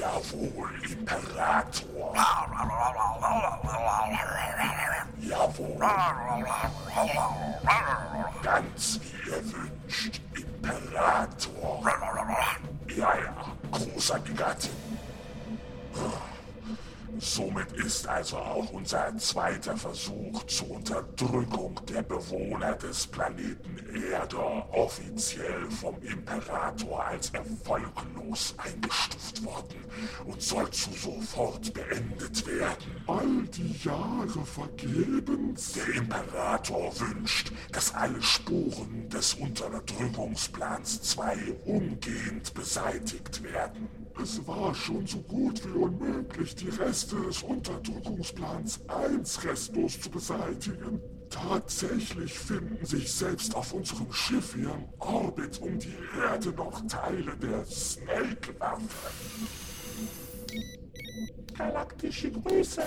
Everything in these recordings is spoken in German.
Jawohl, Imperator. Jawohl. Ganz wie ihr wünscht, Imperator. Ja, ja, großartiger Somit ist also auch unser zweiter Versuch zur Unterdrückung der Bewohner des Planeten Erde offiziell vom Imperator als erfolglos eingestuft worden und soll zu sofort beendet werden. All die Jahre vergebens? Der Imperator wünscht, dass alle Spuren des Unterdrückungsplans 2 umgehend beseitigt werden. Es war schon so gut wie unmöglich, die Reste des Unterdrückungsplans 1 restlos zu beseitigen. Tatsächlich finden sich selbst auf unserem Schiff hier im Orbit um die Erde noch Teile der Snake-Waffe. Galaktische Grüße.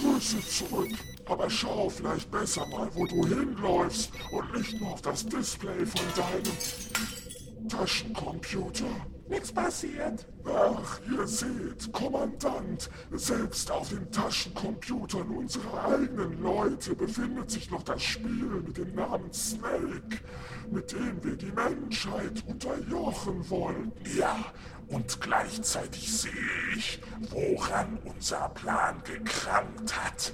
Grüße zurück. Aber schau vielleicht besser mal, wo du hinläufst und nicht nur auf das Display von deinem Taschencomputer. Nichts passiert. Ach, ihr seht, Kommandant, selbst auf den Taschencomputern unserer eigenen Leute befindet sich noch das Spiel mit dem Namen Snake, mit dem wir die Menschheit unterjochen wollen. Ja, und gleichzeitig sehe ich, woran unser Plan gekrankt hat.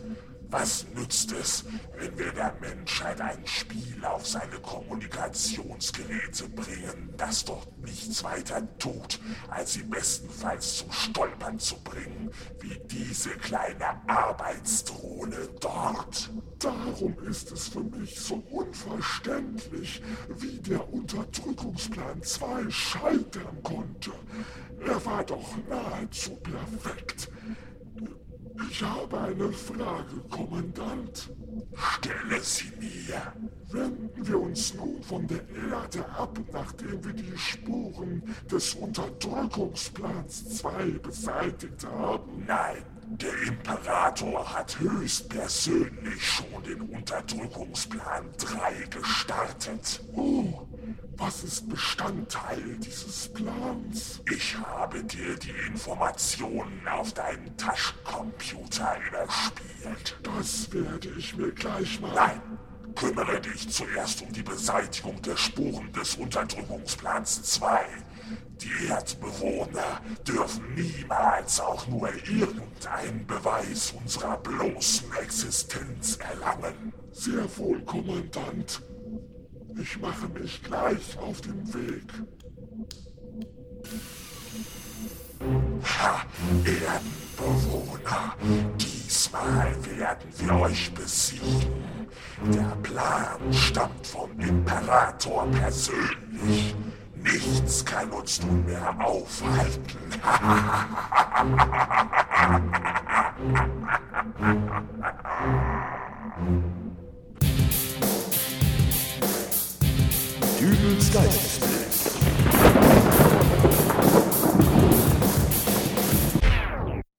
Was nützt es, wenn wir der Menschheit ein Spiel auf seine Kommunikationsgeräte bringen, das dort nichts weiter tut, als sie bestenfalls zum Stolpern zu bringen, wie diese kleine Arbeitsdrohne dort? Darum ist es für mich so unverständlich, wie der Unterdrückungsplan 2 scheitern konnte. Er war doch nahezu perfekt. Ich habe eine Frage, Kommandant. Stelle sie mir. Wenden wir uns nun von der Erde ab, nachdem wir die Spuren des Unterdrückungsplans 2 beseitigt haben? Nein, der Imperator hat höchstpersönlich schon den Unterdrückungsplan 3 gestartet. Oh, was ist Bestandteil dieses Plans? Ich habe dir die Informationen auf deinen Taschencomputer überspielt. Das werde ich mir gleich mal... Nein, kümmere dich zuerst um die Beseitigung der Spuren des Unterdrückungsplans 2. Die Erdbewohner dürfen niemals auch nur irgendeinen Beweis unserer bloßen Existenz erlangen. Sehr wohl, Kommandant. Ich mache mich gleich auf den Weg. Ha, Erdenbewohner, diesmal werden wir euch besiegen. Der Plan stammt vom Imperator persönlich. Nichts kann uns nun mehr aufhalten. Dübels Geistesblitz.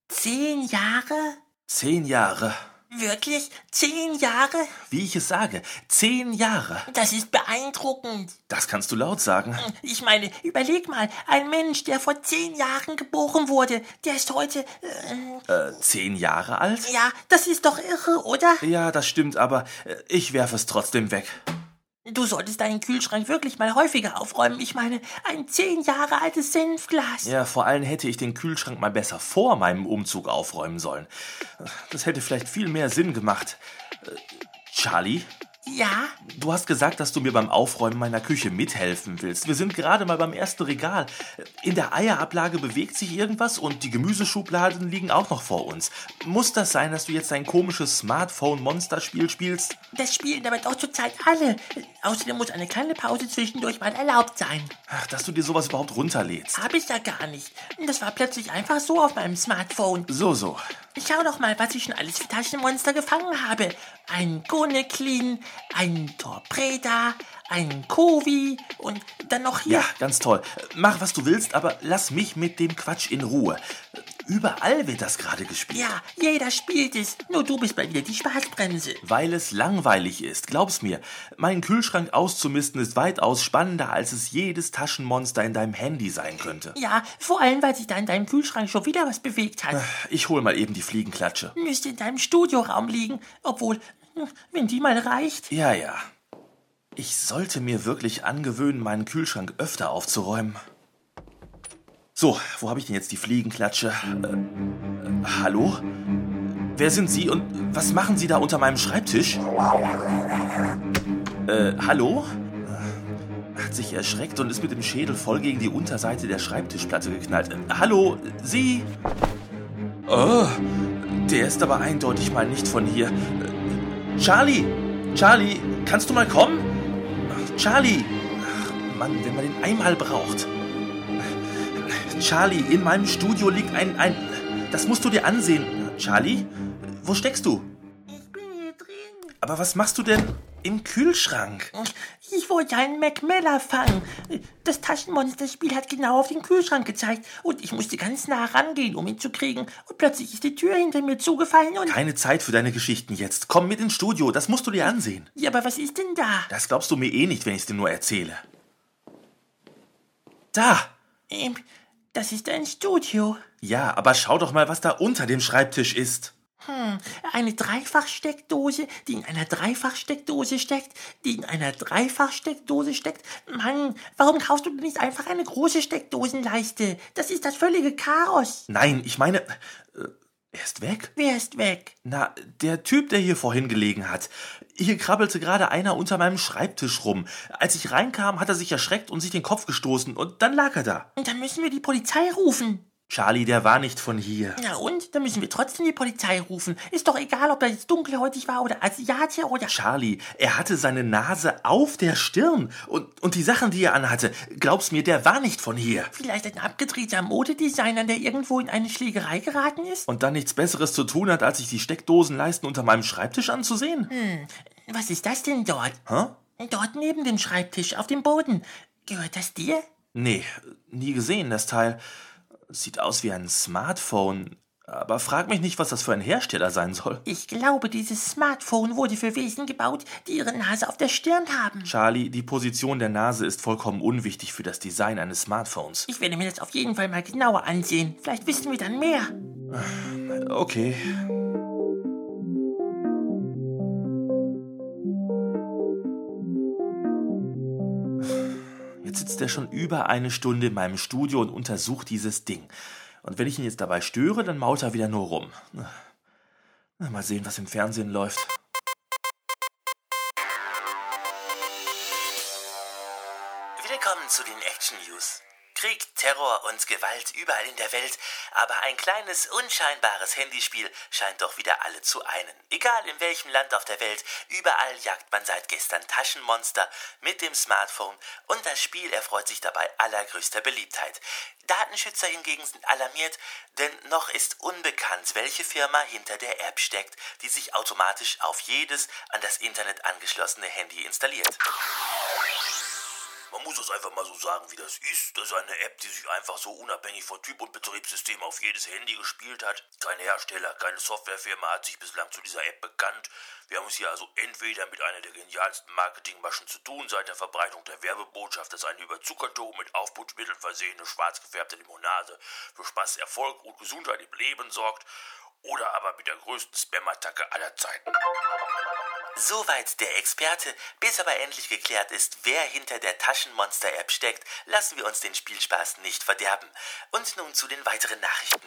Zehn Jahre? Zehn Jahre. Wirklich? Zehn Jahre? Wie ich es sage, zehn Jahre. Das ist beeindruckend. Das kannst du laut sagen. Ich meine, überleg mal, ein Mensch, der vor zehn Jahren geboren wurde, der ist heute. Äh, Äh, zehn Jahre alt? ja, das ist doch irre, oder? Ja, das stimmt, aber äh, ich werfe es trotzdem weg. Du solltest deinen Kühlschrank wirklich mal häufiger aufräumen. Ich meine, ein zehn Jahre altes Senfglas. Ja, vor allem hätte ich den Kühlschrank mal besser vor meinem Umzug aufräumen sollen. Das hätte vielleicht viel mehr Sinn gemacht. Äh, Charlie, Ja? du hast gesagt, dass du mir beim Aufräumen meiner Küche mithelfen willst. Wir sind gerade mal beim ersten Regal. In der Eierablage bewegt sich irgendwas und die Gemüseschubladen liegen auch noch vor uns. Muss das sein, dass du jetzt ein komisches Smartphone-Monster-Spiel spielst? Das spielen aber doch zurzeit alle. Außerdem muss eine kleine Pause zwischendurch mal erlaubt sein. Ach, dass du dir sowas überhaupt runterlädst. Hab ich ja gar nicht. Das war plötzlich einfach so auf meinem Smartphone. So, so. Schau doch mal, was ich schon alles für Taschenmonster gefangen habe. Ein Goneclean, ein Torpreda, ein Kovi und dann noch hier. Ja, ganz toll. Mach, was du willst, aber lass mich mit dem Quatsch in Ruhe. Überall wird das gerade gespielt. Ja, jeder spielt es. Nur du bist bei mir die Spaßbremse. Weil es langweilig ist, glaub's mir. Meinen Kühlschrank auszumisten ist weitaus spannender, als es jedes Taschenmonster in deinem Handy sein könnte. Ja, vor allem, weil sich da in deinem Kühlschrank schon wieder was bewegt hat. Ich hol mal eben die Fliegenklatsche. Müsste in deinem Studioraum liegen. Obwohl, wenn die mal reicht. Ja, ja. Ich sollte mir wirklich angewöhnen, meinen Kühlschrank öfter aufzuräumen. So, wo habe ich denn jetzt die Fliegenklatsche? Äh, äh, hallo? Wer sind Sie und was machen Sie da unter meinem Schreibtisch? Äh, hallo? Hat sich erschreckt und ist mit dem Schädel voll gegen die Unterseite der Schreibtischplatte geknallt. Äh, hallo, Sie? Oh, der ist aber eindeutig mal nicht von hier. Äh, Charlie! Charlie, kannst du mal kommen? Charlie! Ach, Mann, wenn man den einmal braucht. Charlie, in meinem Studio liegt ein, ein. Das musst du dir ansehen. Charlie, wo steckst du? Ich bin hier drin. Aber was machst du denn im Kühlschrank? Ich wollte einen Macmillan fangen. Das Taschenmonsterspiel hat genau auf den Kühlschrank gezeigt und ich musste ganz nah rangehen, um ihn zu kriegen. Und plötzlich ist die Tür hinter mir zugefallen und... Keine Zeit für deine Geschichten jetzt. Komm mit ins Studio, das musst du dir ansehen. Ja, aber was ist denn da? Das glaubst du mir eh nicht, wenn ich es dir nur erzähle. Da! Ähm, das ist ein Studio. Ja, aber schau doch mal, was da unter dem Schreibtisch ist. Hm, eine Dreifachsteckdose, die in einer Dreifachsteckdose steckt, die in einer Dreifachsteckdose steckt. Mann, warum kaufst du denn nicht einfach eine große Steckdosenleiste? Das ist das völlige Chaos. Nein, ich meine. Er ist weg? Wer ist weg? Na, der Typ, der hier vorhin gelegen hat. Hier krabbelte gerade einer unter meinem Schreibtisch rum. Als ich reinkam, hat er sich erschreckt und sich den Kopf gestoßen und dann lag er da. Und dann müssen wir die Polizei rufen. Charlie, der war nicht von hier. Na und? Dann müssen wir trotzdem die Polizei rufen. Ist doch egal, ob er jetzt dunkelhäutig war oder Asiate oder... Charlie, er hatte seine Nase auf der Stirn. Und, und die Sachen, die er anhatte, glaub's mir, der war nicht von hier. Vielleicht ein abgedrehter Modedesigner, der irgendwo in eine Schlägerei geraten ist? Und dann nichts Besseres zu tun hat, als sich die Steckdosenleisten unter meinem Schreibtisch anzusehen? Hm, was ist das denn dort? Hä? Dort neben dem Schreibtisch, auf dem Boden. Gehört das dir? Nee, nie gesehen, das Teil. Sieht aus wie ein Smartphone. Aber frag mich nicht, was das für ein Hersteller sein soll. Ich glaube, dieses Smartphone wurde für Wesen gebaut, die ihre Nase auf der Stirn haben. Charlie, die Position der Nase ist vollkommen unwichtig für das Design eines Smartphones. Ich werde mir das auf jeden Fall mal genauer ansehen. Vielleicht wissen wir dann mehr. Okay. Er schon über eine Stunde in meinem Studio und untersucht dieses Ding. Und wenn ich ihn jetzt dabei störe, dann mault er wieder nur rum. Na, mal sehen, was im Fernsehen läuft. Willkommen zu den Action News. Krieg, Terror und Gewalt überall in der Welt, aber ein kleines, unscheinbares Handyspiel scheint doch wieder alle zu einen. Egal in welchem Land auf der Welt, überall jagt man seit gestern Taschenmonster mit dem Smartphone und das Spiel erfreut sich dabei allergrößter Beliebtheit. Datenschützer hingegen sind alarmiert, denn noch ist unbekannt, welche Firma hinter der App steckt, die sich automatisch auf jedes an das Internet angeschlossene Handy installiert. Man muss es einfach mal so sagen, wie das ist. Das ist eine App, die sich einfach so unabhängig von Typ und Betriebssystem auf jedes Handy gespielt hat. Kein Hersteller, keine Softwarefirma hat sich bislang zu dieser App bekannt. Wir haben es hier also entweder mit einer der genialsten Marketingmaschen zu tun, seit der Verbreitung der Werbebotschaft, dass eine überzuckerte, mit Aufputschmitteln versehene, schwarz gefärbte Limonade für Spaß, Erfolg und Gesundheit im Leben sorgt, oder aber mit der größten Spam-Attacke aller Zeiten. Soweit der Experte, bis aber endlich geklärt ist, wer hinter der Taschenmonster-App steckt, lassen wir uns den Spielspaß nicht verderben. Und nun zu den weiteren Nachrichten.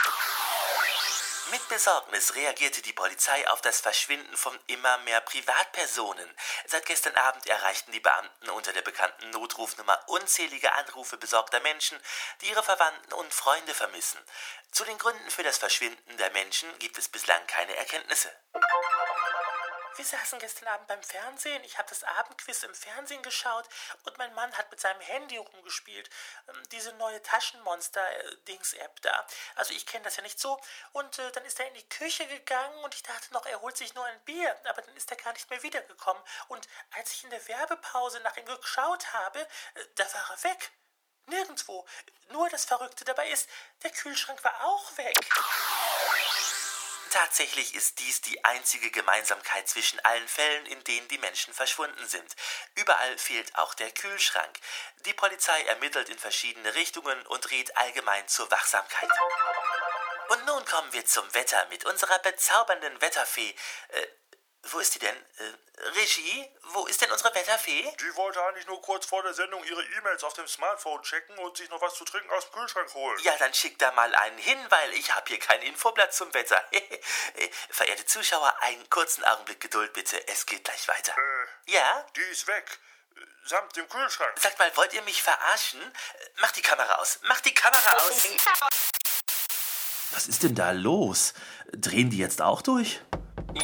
Mit Besorgnis reagierte die Polizei auf das Verschwinden von immer mehr Privatpersonen. Seit gestern Abend erreichten die Beamten unter der bekannten Notrufnummer unzählige Anrufe besorgter Menschen, die ihre Verwandten und Freunde vermissen. Zu den Gründen für das Verschwinden der Menschen gibt es bislang keine Erkenntnisse. Wir saßen gestern Abend beim Fernsehen. Ich habe das Abendquiz im Fernsehen geschaut und mein Mann hat mit seinem Handy rumgespielt. Ähm, Diese neue Taschenmonster-Dings-App da. Also ich kenne das ja nicht so. Und äh, dann ist er in die Küche gegangen und ich dachte noch, er holt sich nur ein Bier. Aber dann ist er gar nicht mehr wiedergekommen. Und als ich in der Werbepause nach ihm geschaut habe, äh, da war er weg. Nirgendwo. Nur das Verrückte dabei ist, der Kühlschrank war auch weg. Tatsächlich ist dies die einzige Gemeinsamkeit zwischen allen Fällen, in denen die Menschen verschwunden sind. Überall fehlt auch der Kühlschrank. Die Polizei ermittelt in verschiedene Richtungen und rät allgemein zur Wachsamkeit. Und nun kommen wir zum Wetter mit unserer bezaubernden Wetterfee. Äh, wo ist die denn? Äh, Regie, wo ist denn unsere Wetterfee? Die wollte eigentlich nur kurz vor der Sendung ihre E-Mails auf dem Smartphone checken und sich noch was zu trinken aus dem Kühlschrank holen. Ja, dann schick da mal einen hin, weil ich habe hier kein Infoblatt zum Wetter. Äh, verehrte Zuschauer, einen kurzen Augenblick Geduld bitte. Es geht gleich weiter. Äh, ja? Die ist weg. Samt dem Kühlschrank. Sagt mal, wollt ihr mich verarschen? Mach die Kamera aus. Mach die Kamera aus. Was ist denn da los? Drehen die jetzt auch durch?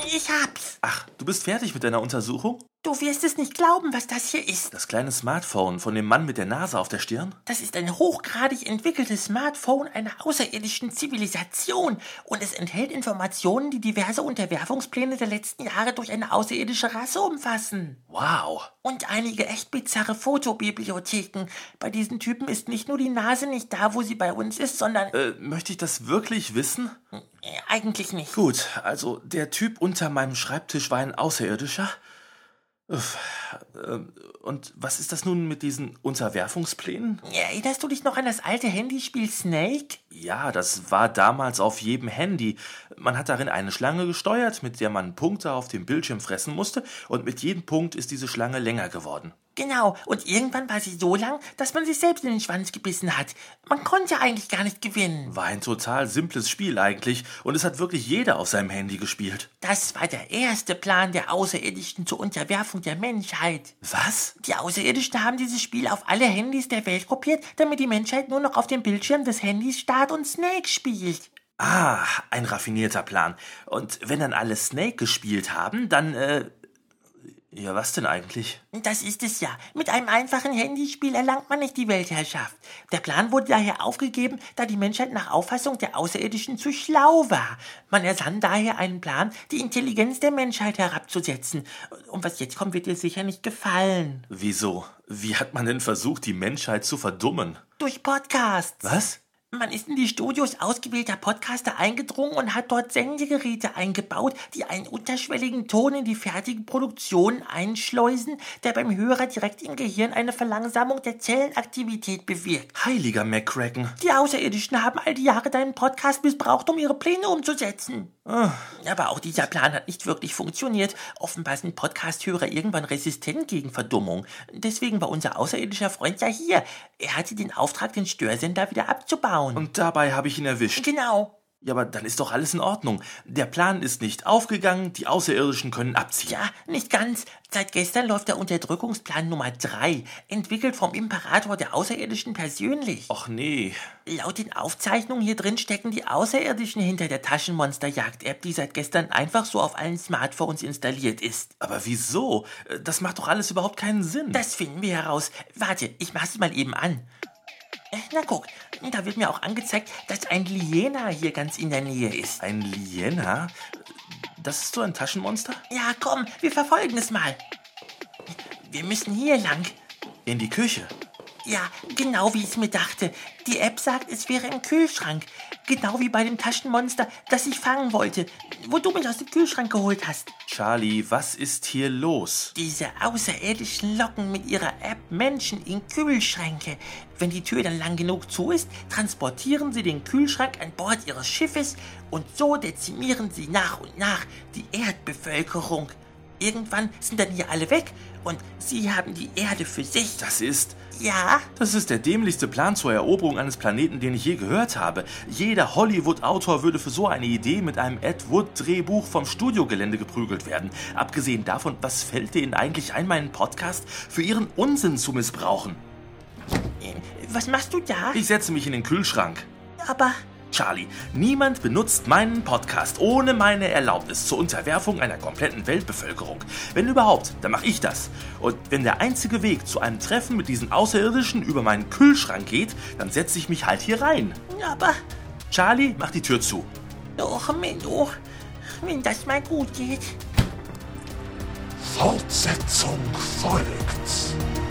Ich hab's. Ach, du bist fertig mit deiner Untersuchung? Du wirst es nicht glauben, was das hier ist. Das kleine Smartphone von dem Mann mit der Nase auf der Stirn? Das ist ein hochgradig entwickeltes Smartphone einer außerirdischen Zivilisation und es enthält Informationen, die diverse Unterwerfungspläne der letzten Jahre durch eine außerirdische Rasse umfassen. Wow. Und einige echt bizarre Fotobibliotheken. Bei diesen Typen ist nicht nur die Nase nicht da, wo sie bei uns ist, sondern... Äh, möchte ich das wirklich wissen? Äh, eigentlich nicht. Gut, also der Typ unter meinem Schreibtisch war ein Außerirdischer? Ähm, und was ist das nun mit diesen Unterwerfungsplänen? Erinnerst du dich noch an das alte Handyspiel Snake? Ja, das war damals auf jedem Handy. Man hat darin eine Schlange gesteuert, mit der man Punkte auf dem Bildschirm fressen musste, und mit jedem Punkt ist diese Schlange länger geworden. Genau, und irgendwann war sie so lang, dass man sich selbst in den Schwanz gebissen hat. Man konnte eigentlich gar nicht gewinnen. War ein total simples Spiel eigentlich, und es hat wirklich jeder auf seinem Handy gespielt. Das war der erste Plan der Außerirdischen zur Unterwerfung der Menschheit. Was? Die Außerirdischen haben dieses Spiel auf alle Handys der Welt kopiert, damit die Menschheit nur noch auf dem Bildschirm des Handys Start und Snake spielt. Ah, ein raffinierter Plan. Und wenn dann alle Snake gespielt haben, dann, äh, ja, was denn eigentlich? Das ist es ja. Mit einem einfachen Handyspiel erlangt man nicht die Weltherrschaft. Der Plan wurde daher aufgegeben, da die Menschheit nach Auffassung der Außerirdischen zu schlau war. Man ersann daher einen Plan, die Intelligenz der Menschheit herabzusetzen. Und was jetzt kommt, wird dir sicher nicht gefallen. Wieso? Wie hat man denn versucht, die Menschheit zu verdummen? Durch Podcasts. Was? Man ist in die Studios ausgewählter Podcaster eingedrungen und hat dort Sendegeräte eingebaut, die einen unterschwelligen Ton in die fertige Produktion einschleusen, der beim Hörer direkt im Gehirn eine Verlangsamung der Zellenaktivität bewirkt. Heiliger McCracken. Die Außerirdischen haben all die Jahre deinen Podcast missbraucht, um ihre Pläne umzusetzen. Ah. Aber auch dieser Plan hat nicht wirklich funktioniert. Offenbar sind Podcast-Hörer irgendwann resistent gegen Verdummung. Deswegen war unser außerirdischer Freund ja hier. Er hatte den Auftrag, den Störsender wieder abzubauen. Und dabei habe ich ihn erwischt. Genau. Ja, aber dann ist doch alles in Ordnung. Der Plan ist nicht aufgegangen, die Außerirdischen können abziehen. Ja, nicht ganz. Seit gestern läuft der Unterdrückungsplan Nummer 3, entwickelt vom Imperator der Außerirdischen persönlich. Och nee. Laut den Aufzeichnungen hier drin stecken die Außerirdischen hinter der Taschenmonster-Jagd-App, die seit gestern einfach so auf allen Smartphones installiert ist. Aber wieso? Das macht doch alles überhaupt keinen Sinn. Das finden wir heraus. Warte, ich mach's mal eben an. Na guck, da wird mir auch angezeigt, dass ein Liena hier ganz in der Nähe ist. Ein Liena? Das ist so ein Taschenmonster? Ja, komm, wir verfolgen es mal. Wir müssen hier lang. In die Küche? Ja, genau wie ich es mir dachte. Die App sagt, es wäre im Kühlschrank. Genau wie bei dem Taschenmonster, das ich fangen wollte, wo du mich aus dem Kühlschrank geholt hast. Charlie, was ist hier los? Diese außerirdischen locken mit ihrer App Menschen in Kühlschränke. Wenn die Tür dann lang genug zu ist, transportieren sie den Kühlschrank an Bord ihres Schiffes und so dezimieren sie nach und nach die Erdbevölkerung. Irgendwann sind dann hier alle weg und sie haben die Erde für sich. Das ist. Ja? Das ist der dämlichste Plan zur Eroberung eines Planeten, den ich je gehört habe. Jeder Hollywood-Autor würde für so eine Idee mit einem Ed Wood-Drehbuch vom Studiogelände geprügelt werden. Abgesehen davon, was fällt denen eigentlich ein, meinen Podcast für ihren Unsinn zu missbrauchen? Äh, Was machst du da? Ich setze mich in den Kühlschrank. Aber. Charlie, niemand benutzt meinen Podcast ohne meine Erlaubnis zur Unterwerfung einer kompletten Weltbevölkerung. Wenn überhaupt, dann mache ich das. Und wenn der einzige Weg zu einem Treffen mit diesen Außerirdischen über meinen Kühlschrank geht, dann setze ich mich halt hier rein. Aber. Charlie, mach die Tür zu. Doch, Menno. Wenn das mal gut geht. Fortsetzung folgt.